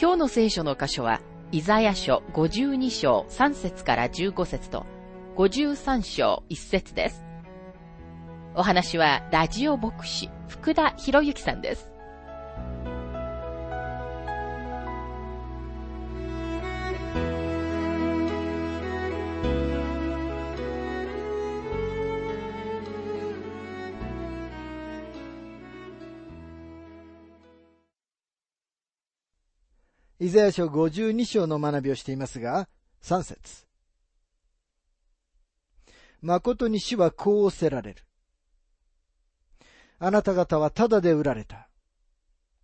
今日の聖書の箇所は、イザヤ書52章3節から15節と、53章1節です。お話は、ラジオ牧師、福田博之さんです。イザヤ書52章の学びをしていますが、3節誠に死はこうおせられる。あなた方はただで売られた。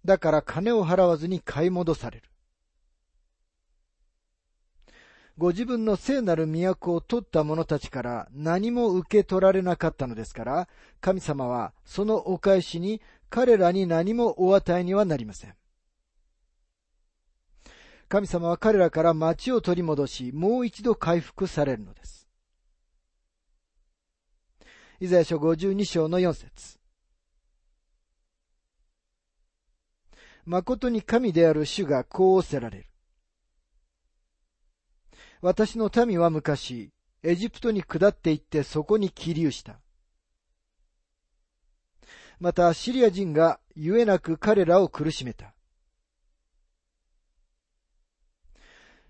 だから金を払わずに買い戻される。ご自分の聖なる都を取った者たちから何も受け取られなかったのですから、神様はそのお返しに彼らに何もお与えにはなりません。神様は彼らから町を取り戻し、もう一度回復されるのです。イザヤ書52章の4節誠に神である主がこうおせられる。私の民は昔、エジプトに下って行ってそこに起立した。また、シリア人がゆえなく彼らを苦しめた。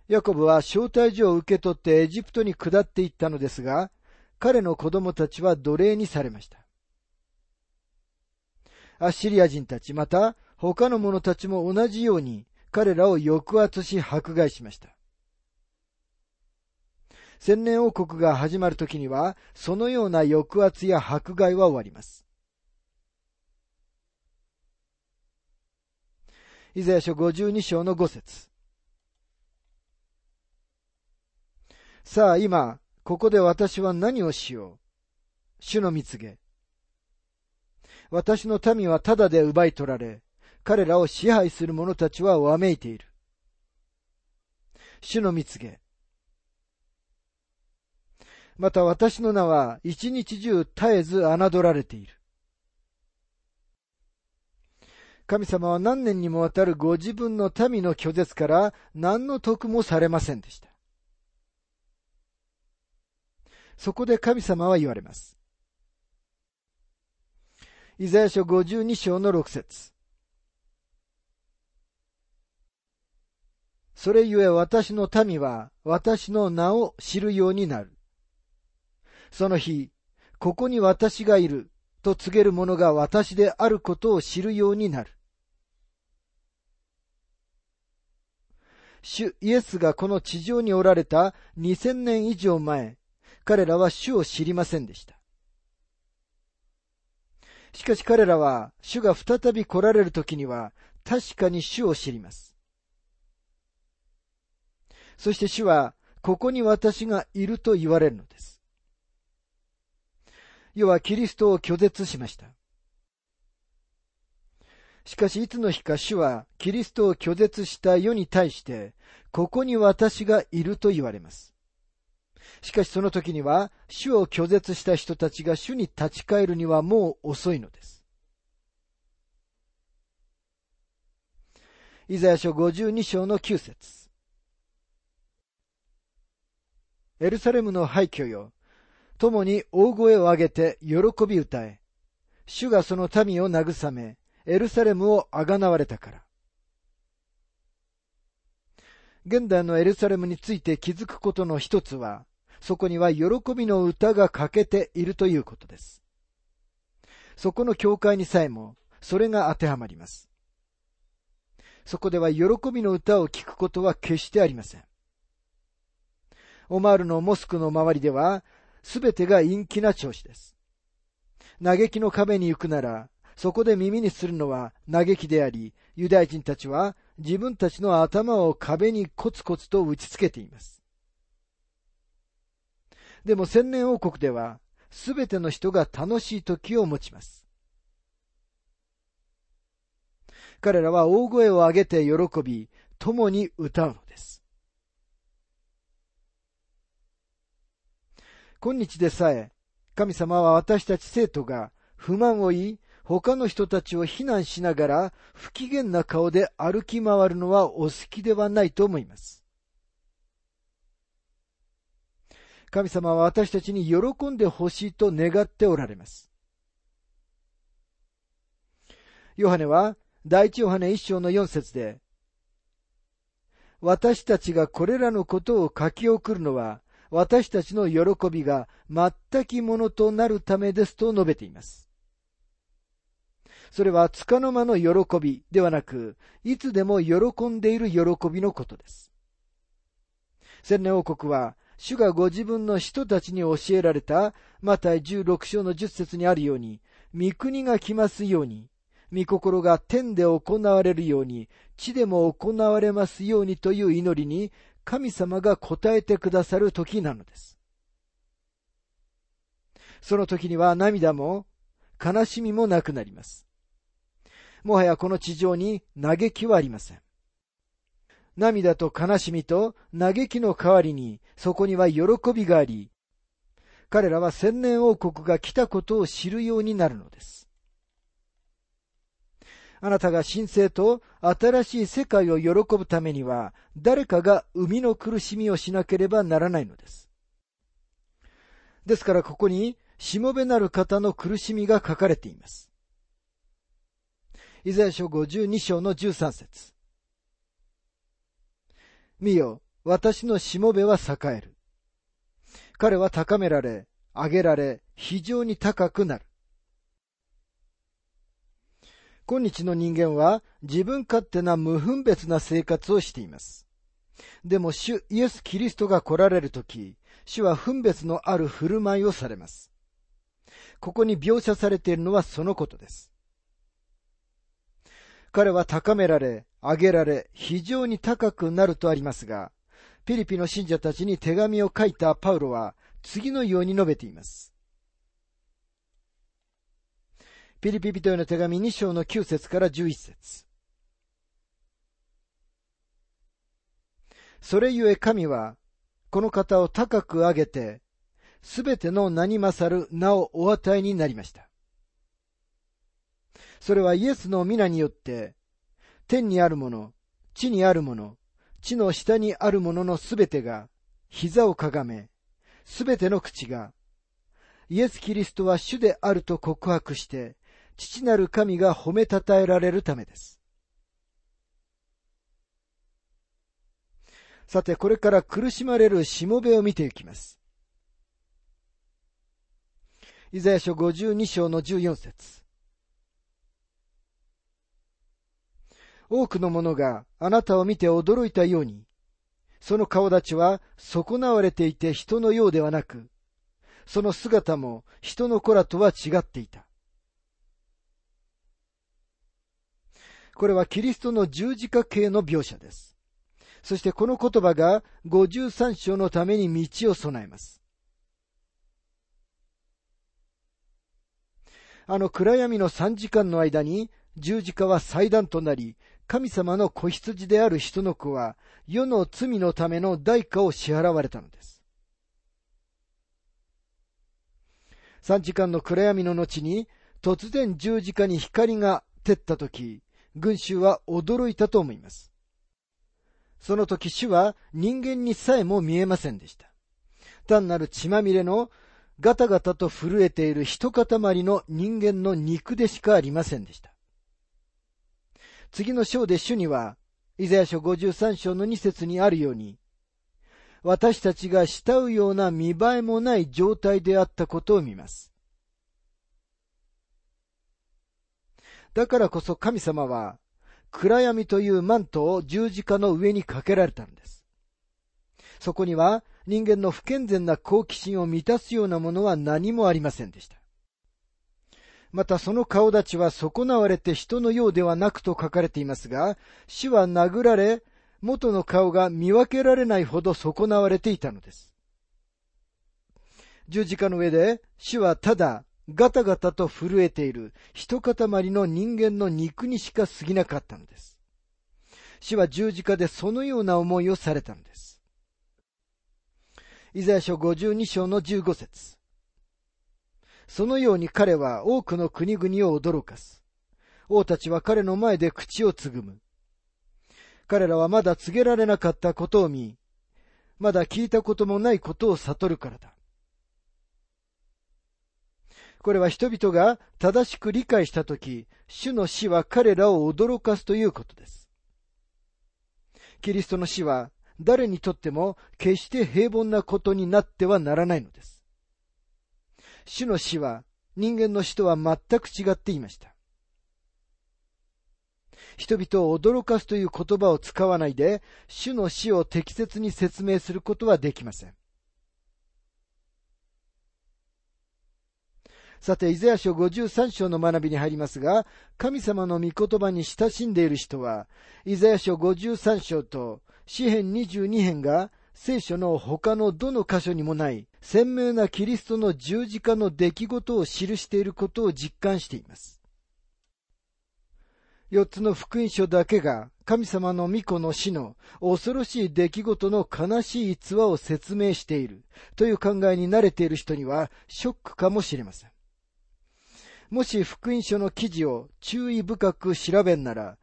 ヤコブは招待状を受け取ってエジプトに下っていったのですが、彼の子供たちは奴隷にされました。アッシリア人たち、また他の者たちも同じように彼らを抑圧し迫害しました。千年王国が始まるときには、そのような抑圧や迫害は終わります。イザヤ書52章の5節さあ今、ここで私は何をしよう？主の蜜げ。私の民はただで奪い取られ、彼らを支配する者たちはわめいている。主の蜜げ。また私の名は一日中絶えず侮られている。神様は何年にもわたるご自分の民の拒絶から何の得もされませんでした。そこで神様は言われます。イザヤ書52章の6節それゆえ私の民は私の名を知るようになる。その日、ここに私がいると告げる者が私であることを知るようになる。主イエスがこの地上におられた2000年以上前、彼らは主を知りませんでした。しかし彼らは主が再び来られる時には確かに主を知ります。そして主はここに私がいると言われるのです。世はキリストを拒絶しました。しかしいつの日か主はキリストを拒絶した世に対して、ここに私がいると言われます。しかしその時には、主を拒絶した人たちが主に立ち返るにはもう遅いのです。イザヤ書52章の9節エルサレムの廃墟よ、共に大声を上げて喜び歌え。主がその民を慰め、エルサレムをあがなわれたから。現代のエルサレムについて気づくことの一つは、そこには喜びの歌が欠けているということです。そこの教会にさえも、それが当てはまります。そこでは喜びの歌を聞くことは決してありません。オマールのモスクの周りでは、すべてが陰気な調子です。嘆きの壁に行くなら、そこで耳にするのは嘆きであり、ユダヤ人たちは自分たちの頭を壁にコツコツと打ちつけています。でも千年王国では、すべての人が楽しい時を持ちます。彼らは大声を上げて喜び、共に歌うのです。今日でさえ、神様は私たち生徒が不満を言い、他の人たちを非難しながら不機嫌な顔で歩き回るのはお好きではないと思います。神様は私たちに喜んでほしいと願っておられます。ヨハネは第一ヨハネ一章の四節で、私たちがこれらのことを書き送るのは、私たちの喜びが全きものとなるためですと述べています。それは束の間の喜びではなく、いつでも喜んでいる喜びのことです。千年王国は、主がご自分の人たちに教えられた、マタイ16章の10節にあるように、御国が来ますように、御心が天で行われるように、地でも行われますようにという祈りに、神様が答えてくださる時なのです。その時には涙も悲しみもなくなります。もはやこの地上に嘆きはありません。涙と悲しみと嘆きの代わりにそこには喜びがあり、彼らは千年王国が来たことを知るようになるのです。あなたが神聖と新しい世界を喜ぶためには、誰かが生みの苦しみをしなければならないのです。ですからここに、しもべなる方の苦しみが書かれています。イザヤ書52章の13節見よ、私のしもべは栄える。彼は高められ、上げられ、非常に高くなる。今日の人間は自分勝手な無分別な生活をしています。でも主イエス・キリストが来られるとき、主は分別のある振る舞いをされます。ここに描写されているのはそのことです。彼は高められ、上げられ、非常に高くなるとありますが、ピリピの信者たちに手紙を書いたパウロは次のように述べています。ピリピ人への手紙2章の9節から11節それゆえ神は、この方を高く上げて、すべての名に勝る名をお与えになりました。それはイエスの皆によって、天にあるもの、地にあるもの、地の下にあるもののすべてが、膝をかがめ、すべての口が、イエス・キリストは主であると告白して、父なる神が褒めたたえられるためです。さて、これから苦しまれるしもべを見ていきます。イザヤ書52章の14節多くの者があなたを見て驚いたように、その顔立ちは損なわれていて人のようではなく、その姿も人の子らとは違っていた。これはキリストの十字架形の描写です。そしてこの言葉が53章のために道を備えます。あの暗闇の3時間の間に十字架は祭壇となり、神様の子羊である人の子は世の罪のための代価を支払われたのです。3時間の暗闇の後に突然十字架に光が照った時、群衆は驚いたと思います。その時主は人間にさえも見えませんでした。単なる血まみれのガタガタと震えている一塊の人間の肉でしかありませんでした。次の章で主には、イザヤ書53章の2節にあるように、私たちが慕うような見栄えもない状態であったことを見ます。だからこそ神様は、暗闇というマントを十字架の上にかけられたんです。そこには人間の不健全な好奇心を満たすようなものは何もありませんでした。またその顔立ちは損なわれて人のようではなくと書かれていますが、死は殴られ、元の顔が見分けられないほど損なわれていたのです。十字架の上で死はただガタガタと震えている一塊の人間の肉にしか過ぎなかったのです。死は十字架でそのような思いをされたのです。イザヤ書52章の15節そのように彼は多くの国々を驚かす。王たちは彼の前で口をつぐむ。彼らはまだ告げられなかったことを見、まだ聞いたこともないことを悟るからだ。これは人々が正しく理解したとき、主の死は彼らを驚かすということです。キリストの死は誰にとっても決して平凡なことになってはならないのです。主の死は人間の死とは全く違っていました。人々を驚かすという言葉を使わないで、主の死を適切に説明することはできません。さて、イザヤ書53章の学びに入りますが、神様の御言葉に親しんでいる人は、イザヤ書53章と詩編22編が聖書の他のどの箇所にもない鮮明なキリストの十字架の出来事を記していることを実感しています。四つの福音書だけが神様の御子の死の恐ろしい出来事の悲しい逸話を説明しているという考えに慣れている人にはショックかもしれません。もし福音書の記事を注意深く調べんなら、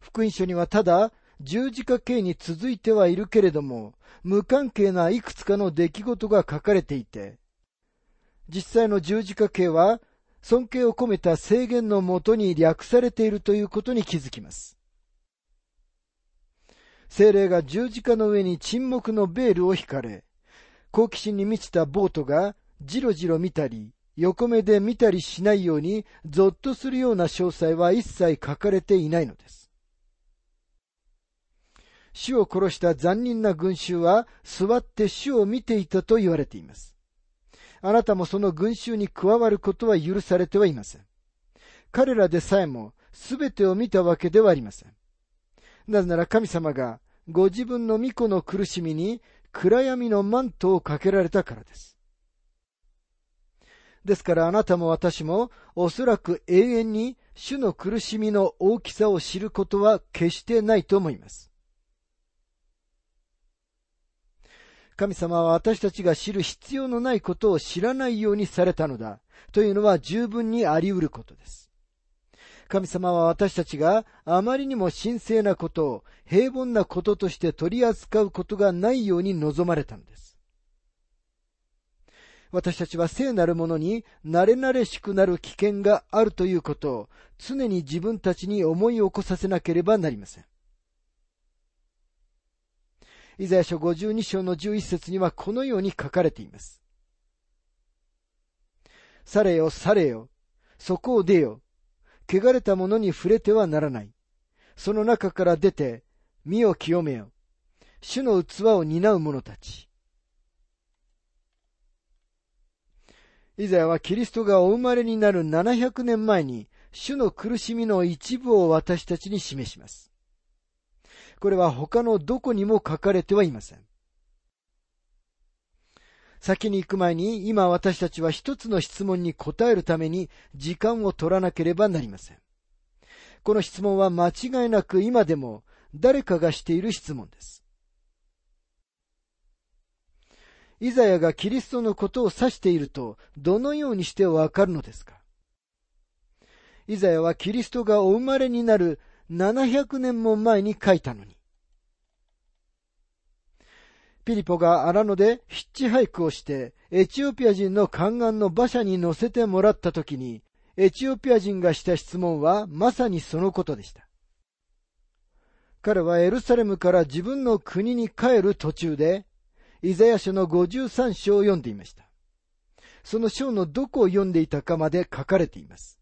福音書にはただ十字架形に続いてはいるけれども、無関係ないくつかの出来事が書かれていて、実際の十字架形は尊敬を込めた制限のもとに略されているということに気づきます。精霊が十字架の上に沈黙のベールを引かれ、好奇心に満ちたボートがじろじろ見たり、横目で見たりしないように、ゾッとするような詳細は一切書かれていないのです。主を殺した残忍な群衆は座って主を見ていたと言われています。あなたもその群衆に加わることは許されてはいません。彼らでさえも全てを見たわけではありません。なぜなら神様がご自分の御子の苦しみに暗闇のマントをかけられたからです。ですからあなたも私もおそらく永遠に主の苦しみの大きさを知ることは決してないと思います。神様は私たちが知る必要のないことを知らないようにされたのだというのは十分にあり得ることです。神様は私たちがあまりにも神聖なことを平凡なこととして取り扱うことがないように望まれたのです。私たちは聖なるものに慣れ慣れしくなる危険があるということを常に自分たちに思い起こさせなければなりません。イザヤ書52章の11節にはこのように書かれています。されよ、されよ、そこを出よ、汚れたものに触れてはならない。その中から出て、身を清めよ。主の器を担う者たち。イザヤはキリストがお生まれになる700年前に、主の苦しみの一部を私たちに示します。これは他のどこにも書かれてはいません。先に行く前に、今私たちは一つの質問に答えるために時間を取らなければなりません。この質問は間違いなく今でも誰かがしている質問です。イザヤがキリストのことを指していると、どのようにしてわかるのですか？イザヤはキリストがお生まれになる700年も前に書いたのに。ピリポが荒野でヒッチハイクをして、エチオピア人の宦官の馬車に乗せてもらった時に、エチオピア人がした質問はまさにそのことでした。彼はエルサレムから自分の国に帰る途中で、イザヤ書の53章を読んでいました。その章のどこを読んでいたかまで書かれています。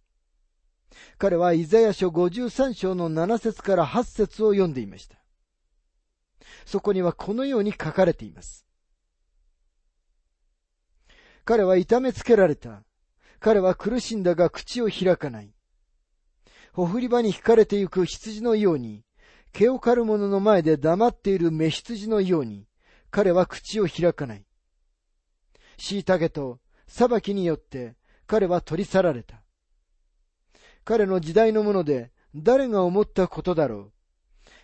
彼はイザヤ書53章の7節から8節を読んでいました。そこにはこのように書かれています。彼は痛めつけられた。彼は苦しんだが口を開かない。ほふり場に引かれてゆく羊のように、毛を刈る者の前で黙っている目羊のように、彼は口を開かない。虐げと裁きによって彼は取り去られた。彼の時代のもので誰が思ったことだろう。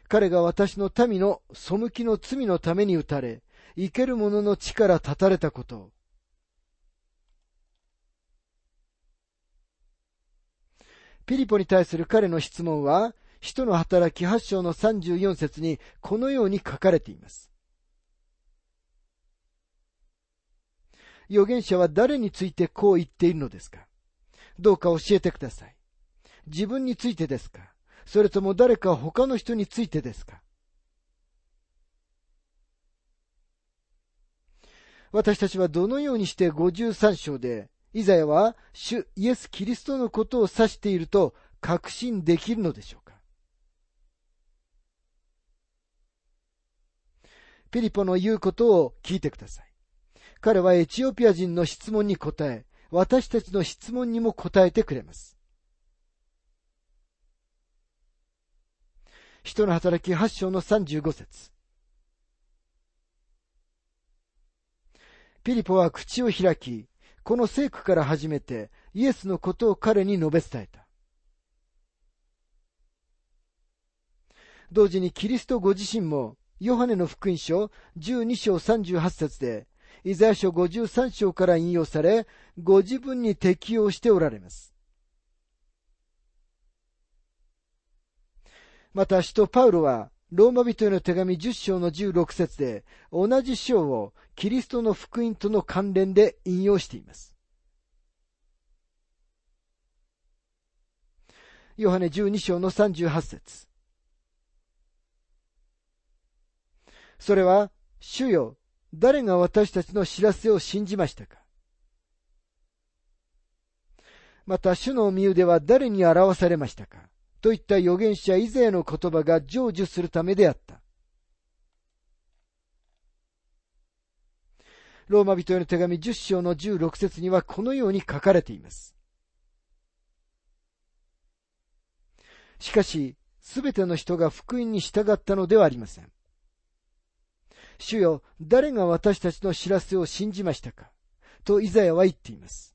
彼が私の民の背きの罪のために打たれ、生ける者の力立たれたこと。ピリポに対する彼の質問は、使徒の働き8章の34節にこのように書かれています。預言者は誰についてこう言っているのですか？どうか教えてください。自分についてですか？それとも誰か他の人についてですか？私たちはどのようにして53章で、イザヤは主イエス・キリストのことを指していると確信できるのでしょうか？ピリポの言うことを聞いてください。彼はエチオピア人の質問に答え、私たちの質問にも答えてくれます。人の働き8章の35節ピリポは口を開き、この聖句から始めてイエスのことを彼に述べ伝えた。同時にキリストご自身もヨハネの福音書12章38節でイザヤ書53章から引用され、ご自分に適用しておられます。また、使徒パウロは、ローマ人への手紙10章の16節で、同じ章をキリストの福音との関連で引用しています。ヨハネ12章の38節。それは、主よ、誰が私たちの知らせを信じましたか？また、主の身腕は誰に表されましたか？といった預言者以前の言葉が成就するためであった。ローマ人への手紙10章の16節にはこのように書かれています。しかし、すべての人が福音に従ったのではありません。主よ、誰が私たちの知らせを信じましたか？とイザヤは言っています。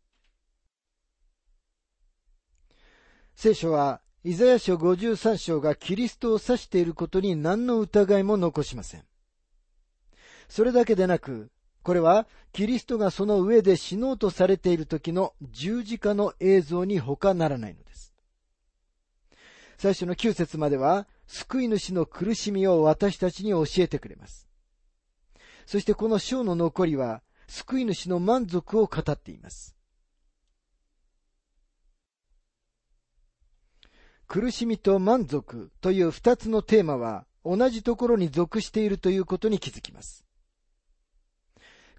聖書は、イザヤ書53章がキリストを指していることに何の疑いも残しません。それだけでなく、これはキリストがその上で死のうとされている時の十字架の映像に他ならないのです。最初の9節までは、救い主の苦しみを私たちに教えてくれます。そしてこの章の残りは、救い主の満足を語っています。苦しみと満足という二つのテーマは同じところに属しているということに気づきます。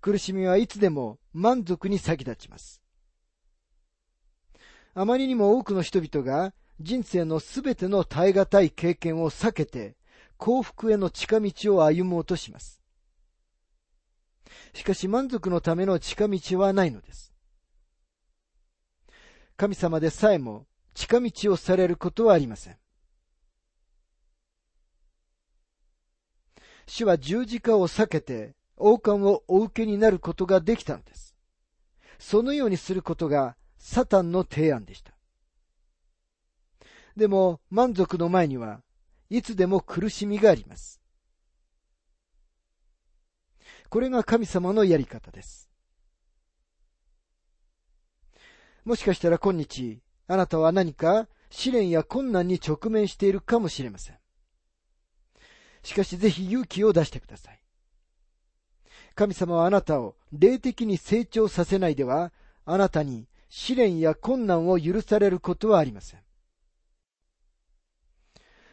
苦しみはいつでも満足に先立ちます。あまりにも多くの人々が人生のすべての耐え難い経験を避けて幸福への近道を歩もうとします。しかし満足のための近道はないのです。神様でさえも近道をされることはありません。主は十字架を避けて王冠をお受けになることができたのです。そのようにすることがサタンの提案でした。でも満足の前にはいつでも苦しみがあります。これが神様のやり方です。もしかしたら今日、あなたは何か試練や困難に直面しているかもしれません。しかしぜひ勇気を出してください。神様はあなたを霊的に成長させないでは、あなたに試練や困難を許されることはありません。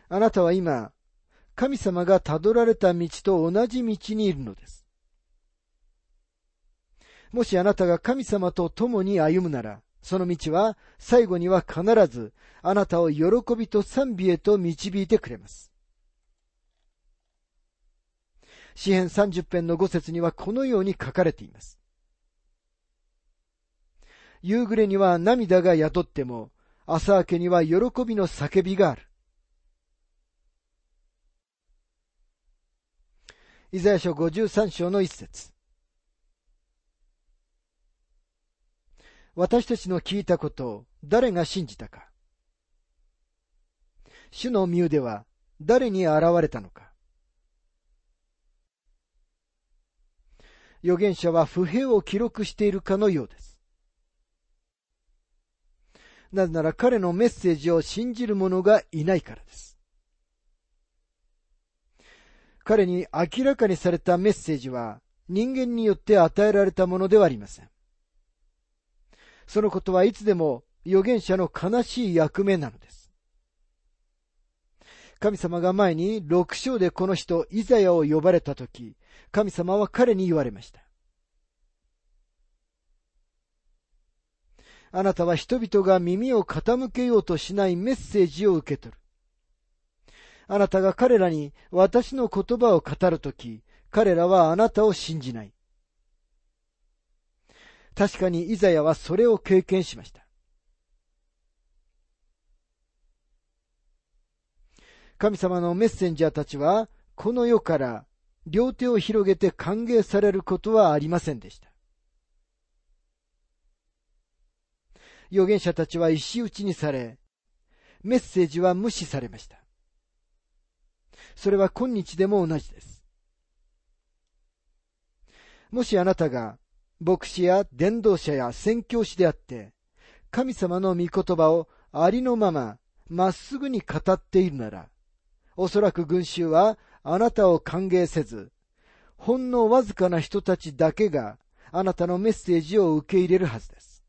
あなたは今、神様が辿られた道と同じ道にいるのです。もしあなたが神様と共に歩むなら、その道は最後には必ずあなたを喜びと賛美へと導いてくれます。詩編30編の5節にはこのように書かれています。夕暮れには涙が宿っても、朝明けには喜びの叫びがある。イザヤ書53章の一節私たちの聞いたことを誰が信じたか主の身腕は誰に現れたのか預言者は不平を記録しているかのようです。なぜなら彼のメッセージを信じる者がいないからです。彼に明らかにされたメッセージは人間によって与えられたものではありません。そのことはいつでも預言者の悲しい役目なのです。神様が前に六章でこの人イザヤを呼ばれたとき、神様は彼に言われました。あなたは人々が耳を傾けようとしないメッセージを受け取る。あなたが彼らに私の言葉を語るとき、彼らはあなたを信じない。確かにイザヤはそれを経験しました。神様のメッセンジャーたちは、この世から両手を広げて歓迎されることはありませんでした。預言者たちは石打ちにされ、メッセージは無視されました。それは今日でも同じです。もしあなたが牧師や伝道者や宣教師であって、神様の御言葉をありのまままっすぐに語っているなら、おそらく群衆はあなたを歓迎せず、ほんのわずかな人たちだけがあなたのメッセージを受け入れるはずです。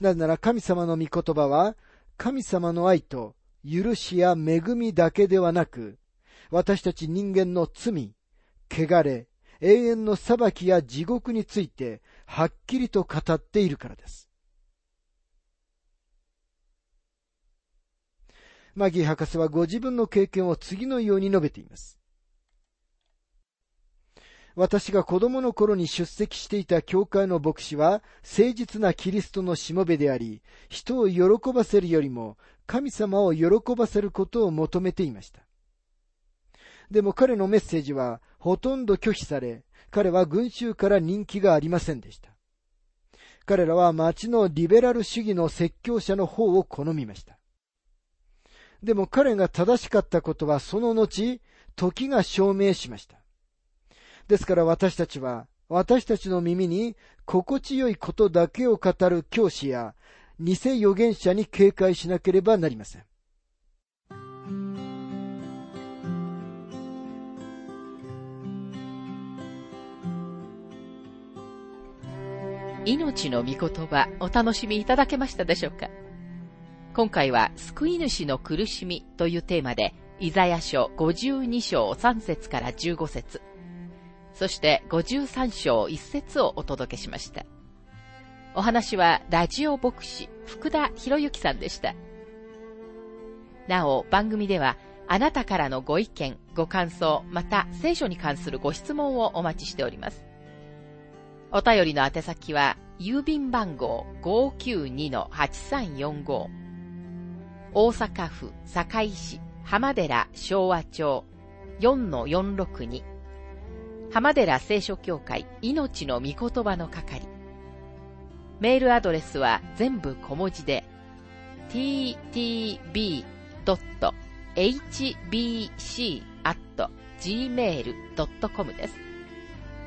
なぜなら神様の御言葉は、神様の愛と許しや恵みだけではなく、私たち人間の罪、汚れ、永遠の裁きや地獄について、はっきりと語っているからです。マギー博士はご自分の経験を次のように述べています。私が子供の頃に出席していた教会の牧師は、誠実なキリストのしもべであり、人を喜ばせるよりも、神様を喜ばせることを求めていました。でも彼のメッセージは、ほとんど拒否され、彼は群衆から人気がありませんでした。彼らは町のリベラル主義の説教者の方を好みました。でも彼が正しかったことはその後、時が証明しました。ですから私たちは、私たちの耳に心地よいことだけを語る教師や偽預言者に警戒しなければなりません。命の御言葉お楽しみいただけましたでしょうか？今回は救い主の苦しみというテーマで、イザヤ書52章3節から15節そして53章1節をお届けしました。お話はラジオ牧師福田博之さんでした。なお、番組ではあなたからのご意見、ご感想、また聖書に関するご質問をお待ちしております。お便りの宛先は、郵便番号592-8345大阪府堺市浜寺昭和町4-462浜寺聖書協会命の御言葉の係。メールアドレスは全部小文字で ttb.hbc.gmail.com です。